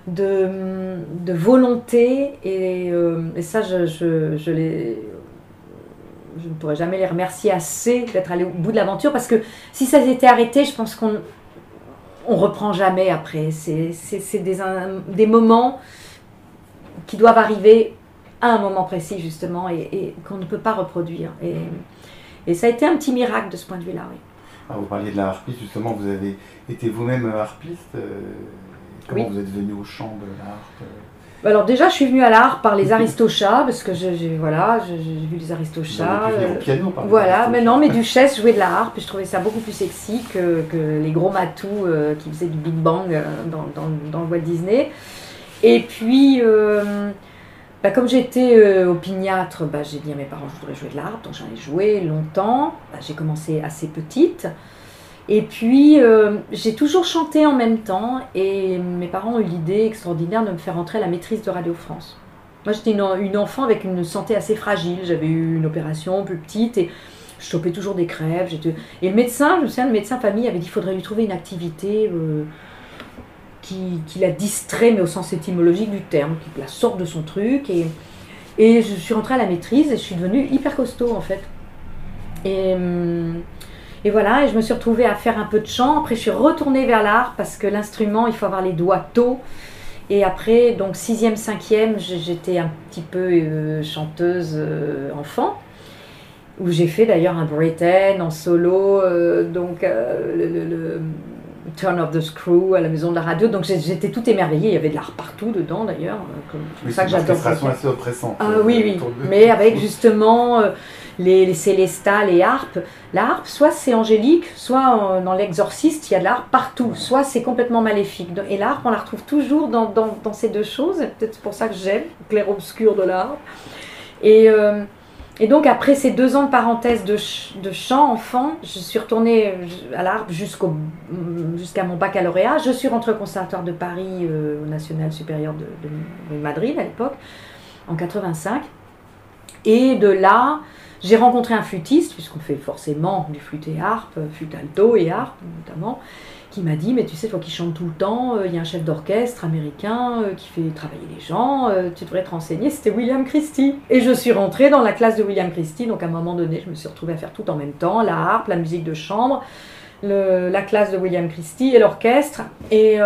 de, volonté, et, euh, et ça, je, je, je ne pourrais jamais les remercier assez d'être allés au bout de l'aventure parce que si ça s'était arrêté, je pense qu'on on reprend jamais après. C'est des, des moments qui doivent arriver à un moment précis justement et, qu'on ne peut pas reproduire. Et, et, ça a été un petit miracle de ce point de vue-là. Oui. Ah, vous parliez de la harpiste, justement, vous avez été vous-même harpiste. Euh, comment vous êtes venu au chant de la harpe euh? Alors déjà, je suis venue à l'art par les Aristochats, [LAUGHS] parce que j'ai voilà, j'ai vu les Aristochats. Au piano par Voilà, mais non, mais Duchesse jouait de la harpe, et je trouvais ça beaucoup plus sexy que, que les gros matous euh, qui faisaient du Big Bang euh, dans, dans, dans, le Walt Disney. Et puis, euh, bah, comme j'étais opiniâtre, bah, j'ai dit à mes parents je voudrais jouer de la harpe, donc j'en ai joué longtemps. Bah, j'ai commencé assez petite. Et puis, euh, j'ai toujours chanté en même temps et mes parents ont eu l'idée extraordinaire de me faire entrer à la maîtrise de Radio France. Moi, j'étais une, enfant avec une santé assez fragile. J'avais eu une opération plus petite et je chopais toujours des crèves. Et le médecin, je me souviens, le médecin famille avait dit qu'il faudrait lui trouver une activité euh, qui, la distrait, mais au sens étymologique du terme, qui la sorte de son truc. Et, et je suis rentrée à la maîtrise et je suis devenue hyper costaud en fait. Et. Hum, et voilà, et je me suis retrouvée à faire un peu de chant. Après, je suis retournée vers l'art parce que l'instrument, il faut avoir les doigts tôt. Et après, donc sixième, cinquième, j'étais un petit peu euh, chanteuse euh, enfant, où j'ai fait d'ailleurs un Britain en solo, euh, donc le, Turn of the Screw à la maison de la radio. Donc j'étais tout émerveillée. Il y avait de l'art partout dedans d'ailleurs. C'est ça que j'adore. C'est assez oppressante. Ah oui, oui. Mais avec justement les, les célestales et harpes. La harpe, soit c'est angélique, soit dans l'exorciste, il y a de l'harpe partout, soit c'est complètement maléfique. Et l'harpe, on la retrouve toujours dans, ces deux choses, peut-être pour ça que j'aime, clair-obscur de. Et, euh, et donc après ces deux ans de parenthèse de, chant enfant, je suis retournée à l'harpe jusqu'au, jusqu'à mon baccalauréat. Je suis rentrée au Conservatoire de Paris, au National Supérieur de, Madrid à l'époque, en 85. Et de là, j'ai rencontré un flûtiste, puisqu'on fait forcément du flûte et harpe, flûte alto et harpe notamment, qui m'a dit, mais tu sais, il faut qu'il chante tout le temps, euh, il y a un chef d'orchestre américain euh, qui fait travailler les gens, euh, tu devrais te renseigner, c'était William Christie. Et je suis rentrée dans la classe de William Christie, donc à un moment donné, je me suis retrouvée à faire tout en même temps, la harpe, la musique de chambre, la classe de William Christie et l'orchestre. Et...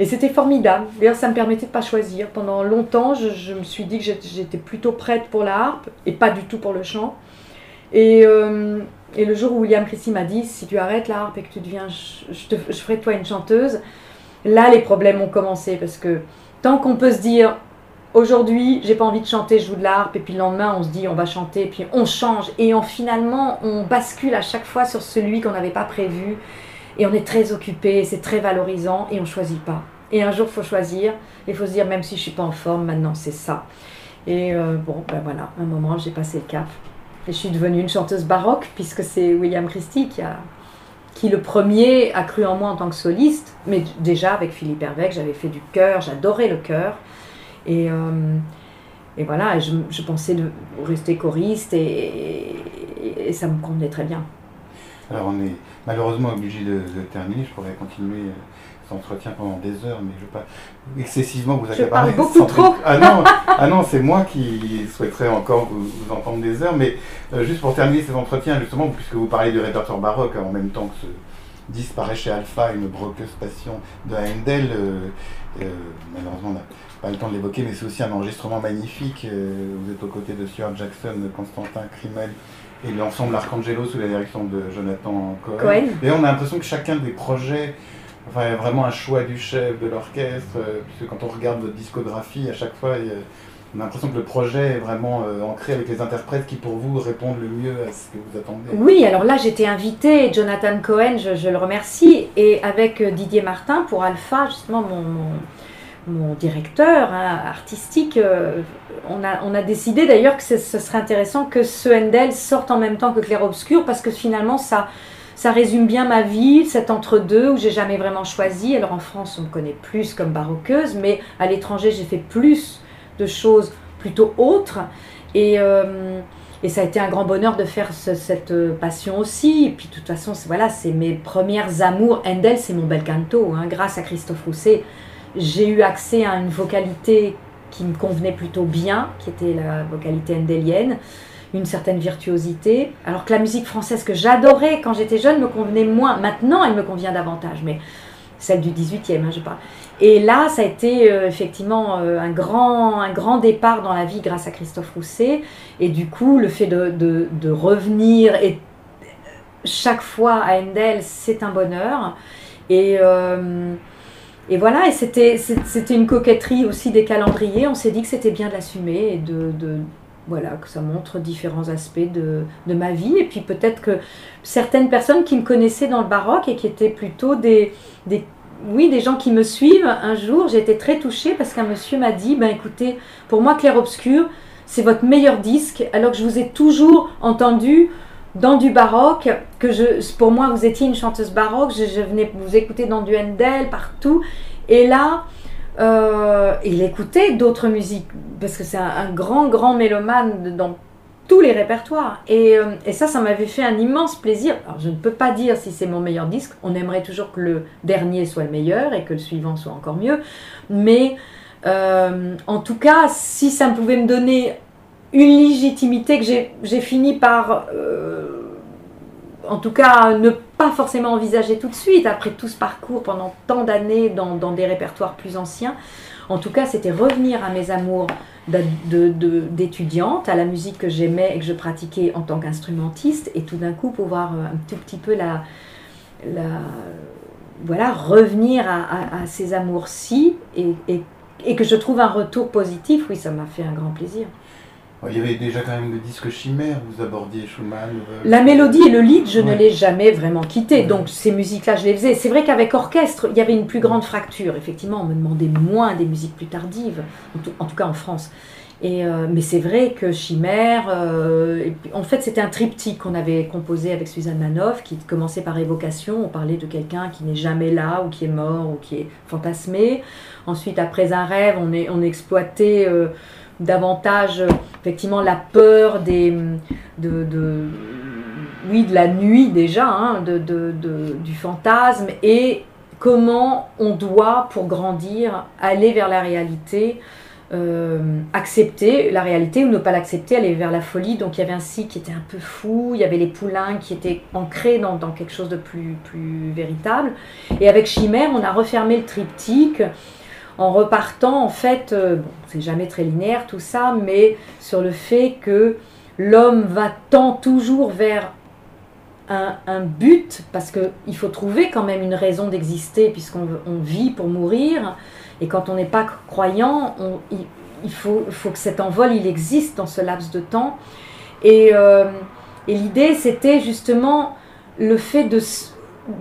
Et c'était formidable. D'ailleurs, ça me permettait de pas choisir. Pendant longtemps, je, me suis dit que j'étais plutôt prête pour la harpe et pas du tout pour le chant. Et, et le jour où William Christie m'a dit si tu arrêtes la harpe et que tu deviens, je, ferai de toi une chanteuse, là les problèmes ont commencé parce que tant qu'on peut se dire aujourd'hui j'ai pas envie de chanter, je joue de la harpe et puis le lendemain on se dit on va chanter et puis on change et finalement on bascule à chaque fois sur celui qu'on n'avait pas prévu et on est très occupé, c'est très valorisant et on choisit pas. Et un jour, faut choisir. Il faut se dire, même si je suis pas en forme, maintenant, c'est ça. Et euh, bon, ben voilà, un moment, j'ai passé le cap. Et je suis devenue une chanteuse baroque, puisque c'est William Christie qui, a, qui, le premier, a cru en moi en tant que soliste. Mais déjà, avec Philippe Hervec, j'avais fait du chœur, j'adorais le chœur. Et, euh, et voilà, je, pensais rester choriste, et, ça me convenait très bien. Alors on est malheureusement obligé de, terminer. Je pourrais continuer euh, entretien pendant des heures, mais je ne veux pas excessivement vous accaparer. Je parle beaucoup trop. Ah non, ah non c'est moi qui souhaiterais encore vous, entendre des heures. Mais euh, juste pour terminer cet entretien, justement, puisque vous parlez du répertoire baroque en même temps que ce disparaît chez Alpha une broqueuse passion de Handel. Euh, malheureusement, on n'a pas le temps de l'évoquer, mais c'est aussi un enregistrement magnifique. vous êtes aux côtés de Stuart Jackson, de Constantin Crimel et l'ensemble Arcangelo sous la direction de Jonathan Cohen. Et on a l'impression que chacun des projets, enfin, vraiment un choix du chef, de l'orchestre, euh, puisque quand on regarde votre discographie, à chaque fois, on a l'impression que le projet est vraiment euh, ancré avec les interprètes qui, pour vous, répondent le mieux à ce que vous attendez. Oui, alors là, j'étais invitée, Jonathan Cohen, je, le remercie, et avec euh, Didier Martin pour Alpha, justement, mon mon directeur hein, artistique, on, a, on, a, décidé d'ailleurs que ce serait intéressant que ce Handel sorte en même temps que Clair Obscur parce que finalement ça, ça résume bien ma vie, cet entre-deux où j'ai jamais vraiment choisi. Alors en France on me connaît plus comme baroqueuse, mais à l'étranger j'ai fait plus de choses plutôt autres. Et, euh, ça a été un grand bonheur de faire cette passion aussi. Et puis de toute façon, voilà, c'est mes premières amours. Handel, c'est mon bel canto, hein, grâce à Christophe Rousset j'ai eu accès à une vocalité qui me convenait plutôt bien, qui était la vocalité endélienne, une certaine virtuosité, alors que la musique française que j'adorais quand j'étais jeune me convenait moins. Maintenant, elle me convient davantage, mais celle du 18e, hein, je parle. Et là, ça a été euh, effectivement euh, un, grand, un grand départ dans la vie grâce à Christophe Rousset. Et du coup, le fait de, revenir et chaque fois à Endel, c'est un bonheur. Et. Euh, voilà, et c'était une coquetterie aussi des calendriers. On s'est dit que c'était bien de l'assumer et de, voilà, que ça montre différents aspects de, ma vie. Et puis peut-être que certaines personnes qui me connaissaient dans le baroque et qui étaient plutôt des, oui, des gens qui me suivent, un jour, j'ai été très touchée parce qu'un monsieur m'a dit, ben écoutez, pour moi, Clair Obscur, c'est votre meilleur disque, alors que je vous ai toujours entendu dans du baroque, que je, pour moi vous étiez une chanteuse baroque, je, venais vous écouter dans du Handel, partout, et là, euh, il écoutait d'autres musiques, parce que c'est un, grand, grand mélomane dans tous les répertoires. Et, euh, et ça, ça m'avait fait un immense plaisir. Alors je ne peux pas dire si c'est mon meilleur disque, on aimerait toujours que le dernier soit le meilleur et que le suivant soit encore mieux, mais euh, en tout cas, si ça pouvait me donner une légitimité que j'ai fini par, en tout cas, ne pas forcément envisager tout de suite, après tout ce parcours pendant tant d'années dans, des répertoires plus anciens. En tout cas, c'était revenir à mes amours d'étudiante, à la musique que j'aimais et que je pratiquais en tant qu'instrumentiste, et tout d'un coup pouvoir euh, un tout petit peu la, la voilà, revenir à, ces amours-ci et que je trouve un retour positif, oui, ça m'a fait un grand plaisir. Il y avait déjà quand même le disque Chimère, vous abordiez Schumann. Euh, la mélodie et le lead, je ne l'ai jamais vraiment quitté. Donc ces musiques-là, je les faisais. C'est vrai qu'avec orchestre, il y avait une plus grande fracture. Effectivement, on me demandait moins des musiques plus tardives, en tout, cas en France. Et, euh, mais c'est vrai que Chimère, euh, en fait c'était un triptyque qu'on avait composé avec Suzanne Manoff qui commençait par évocation, on parlait de quelqu'un qui n'est jamais là ou qui est mort ou qui est fantasmé. Ensuite après un rêve, on, est, on exploitait euh, davantage effectivement la peur des, de, de, oui, de la nuit déjà, hein, de, de, du fantasme et comment on doit pour grandir aller vers la réalité. Euh, accepter la réalité ou ne pas l'accepter, aller vers la folie. Donc il y avait un cycle qui était un peu fou, il y avait les poulains qui étaient ancrés dans, dans quelque chose de plus, plus véritable. Et avec Chimère, on a refermé le triptyque en repartant, en fait, euh, c'est jamais très linéaire tout ça, mais sur le fait que l'homme va tant toujours vers un, but, parce qu'il faut trouver quand même une raison d'exister, puisqu'on on vit pour mourir. Et quand on n'est pas croyant, on, il, faut, que cet envol, il existe dans ce laps de temps. Et, euh, et l'idée, c'était justement le fait de,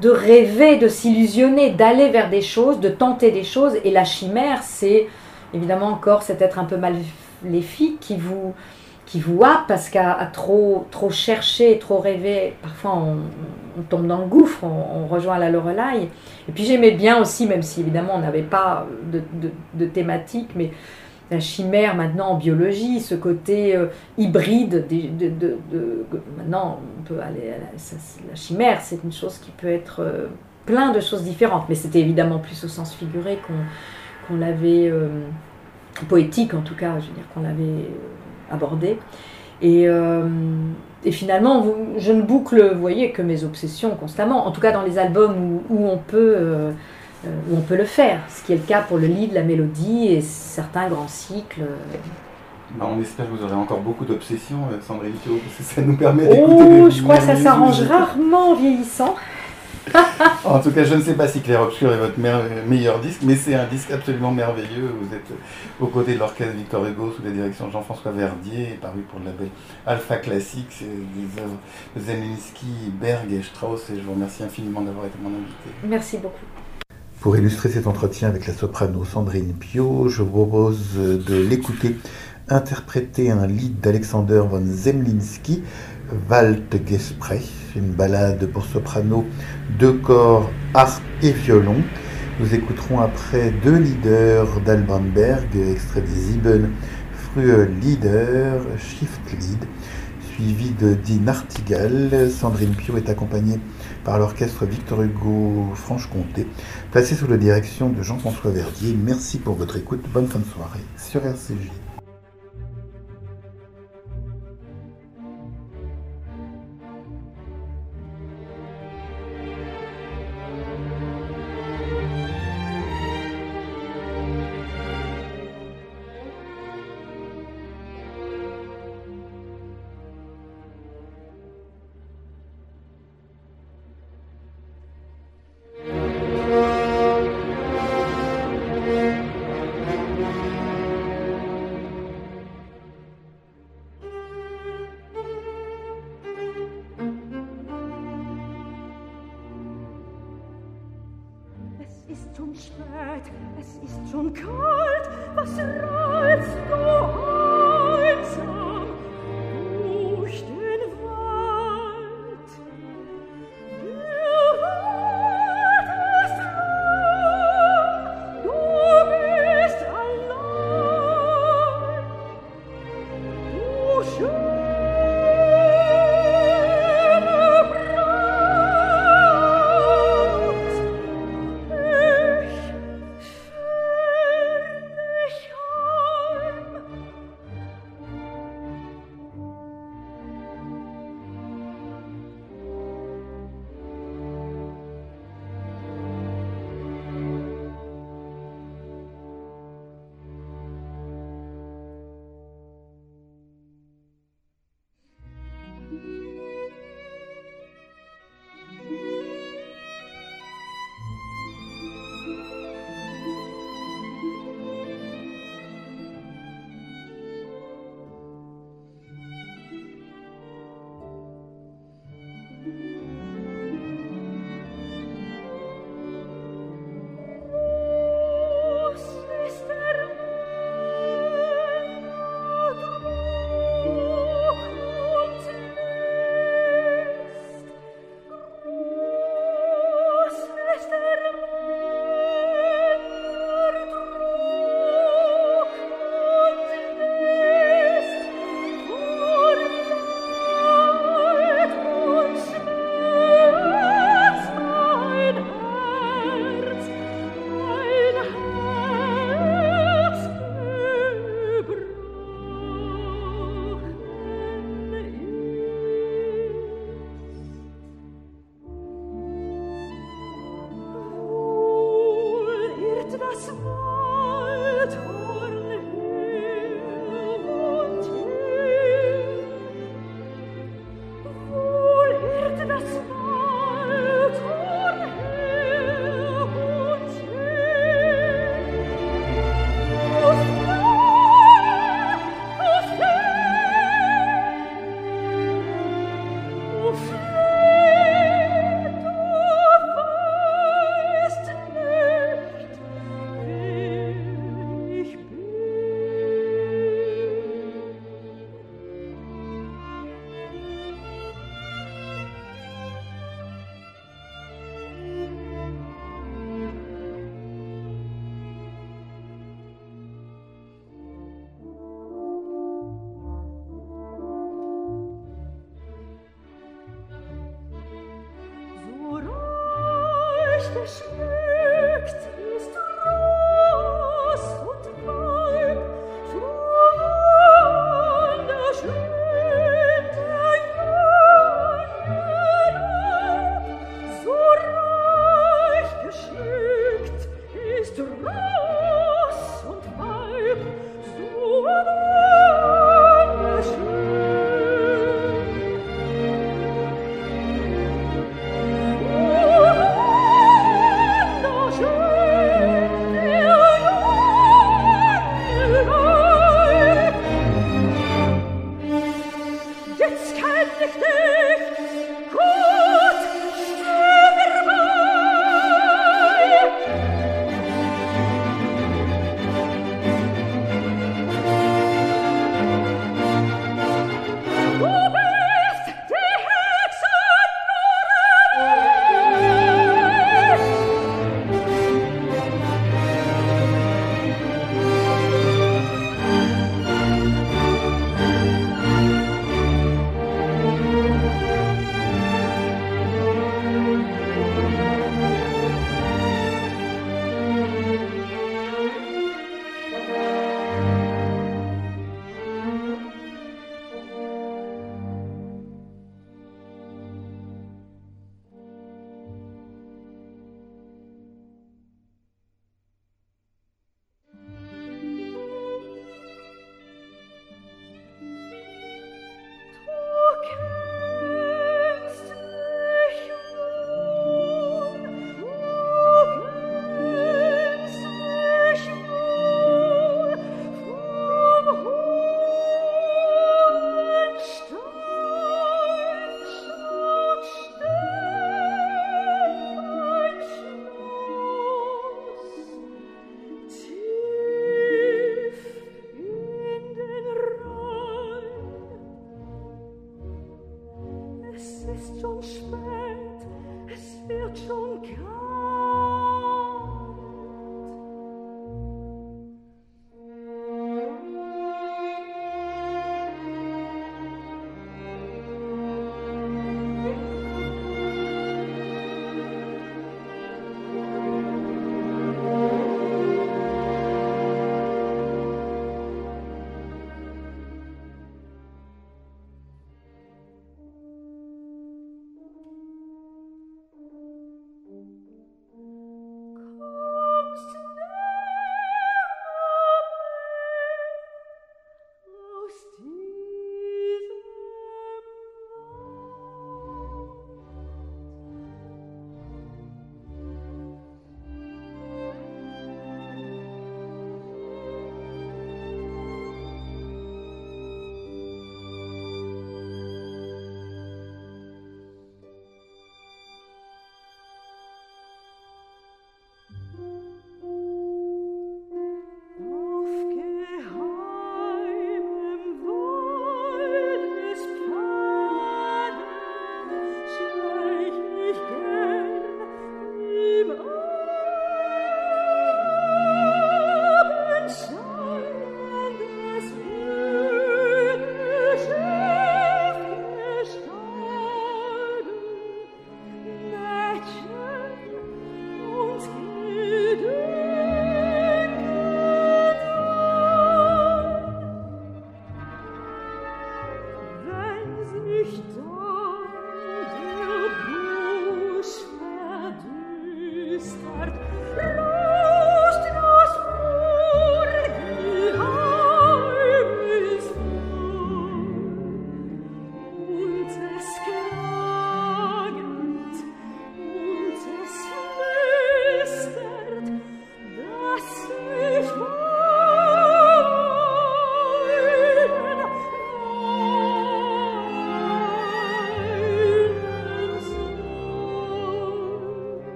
de rêver, de s'illusionner, d'aller vers des choses, de tenter des choses. Et la chimère, c'est évidemment encore cet être un peu maléfique qui vous, qui vous happe parce qu'à trop, trop chercher, trop rêver, parfois on, tombe dans le gouffre, on, rejoint la Lorelai. Et puis j'aimais bien aussi, même si évidemment on n'avait pas de, de, thématique, mais la chimère maintenant en biologie, ce côté euh, hybride, de, de, maintenant on peut aller à la, chimère, c'est une chose qui peut être euh, plein de choses différentes, mais c'était évidemment plus au sens figuré qu'on qu l'avait, euh, poétique en tout cas, je veux dire qu'on l'avait abordé. Et, finalement, je ne boucle, voyez, que mes obsessions constamment, en tout cas dans les albums où on peut... Euh, où on peut le faire, ce qui est le cas pour le lead, la mélodie et certains grands cycles. Bah, on espère que vous aurez encore beaucoup d'obsessions, Sandrine Thio, parce que ça nous permet d'écouter. Oh, je crois que ça s'arrange rarement en vieillissant. [LAUGHS] en tout cas, je ne sais pas si Claire Obscur est votre meilleur disque, mais c'est un disque absolument merveilleux. Vous êtes aux côtés de l'orchestre Victor Hugo sous la direction de Jean-François Verdier, paru pour le label Alpha Classique. C'est des œuvres de Zemlinsky, Berg et Strauss, et je vous remercie infiniment d'avoir été mon invité. Merci beaucoup. Pour illustrer cet entretien avec la soprano Sandrine Pio, je vous propose de l'écouter interpréter un lied d'Alexander von Zemlinsky, Waldgespräch, une ballade pour soprano, deux corps, harpe et violon. Nous écouterons après deux leaders d'Albanberg, extrait des Sieben Frühe Lieder, Shift Lead, suivi de Die Nartigal. Sandrine Pio est accompagnée par l'orchestre Victor Hugo Franche-Comté, placé sous la direction de Jean-François Verdier. Merci pour votre écoute. Bonne fin de soirée sur RCJ. spät, es wird schon kalt.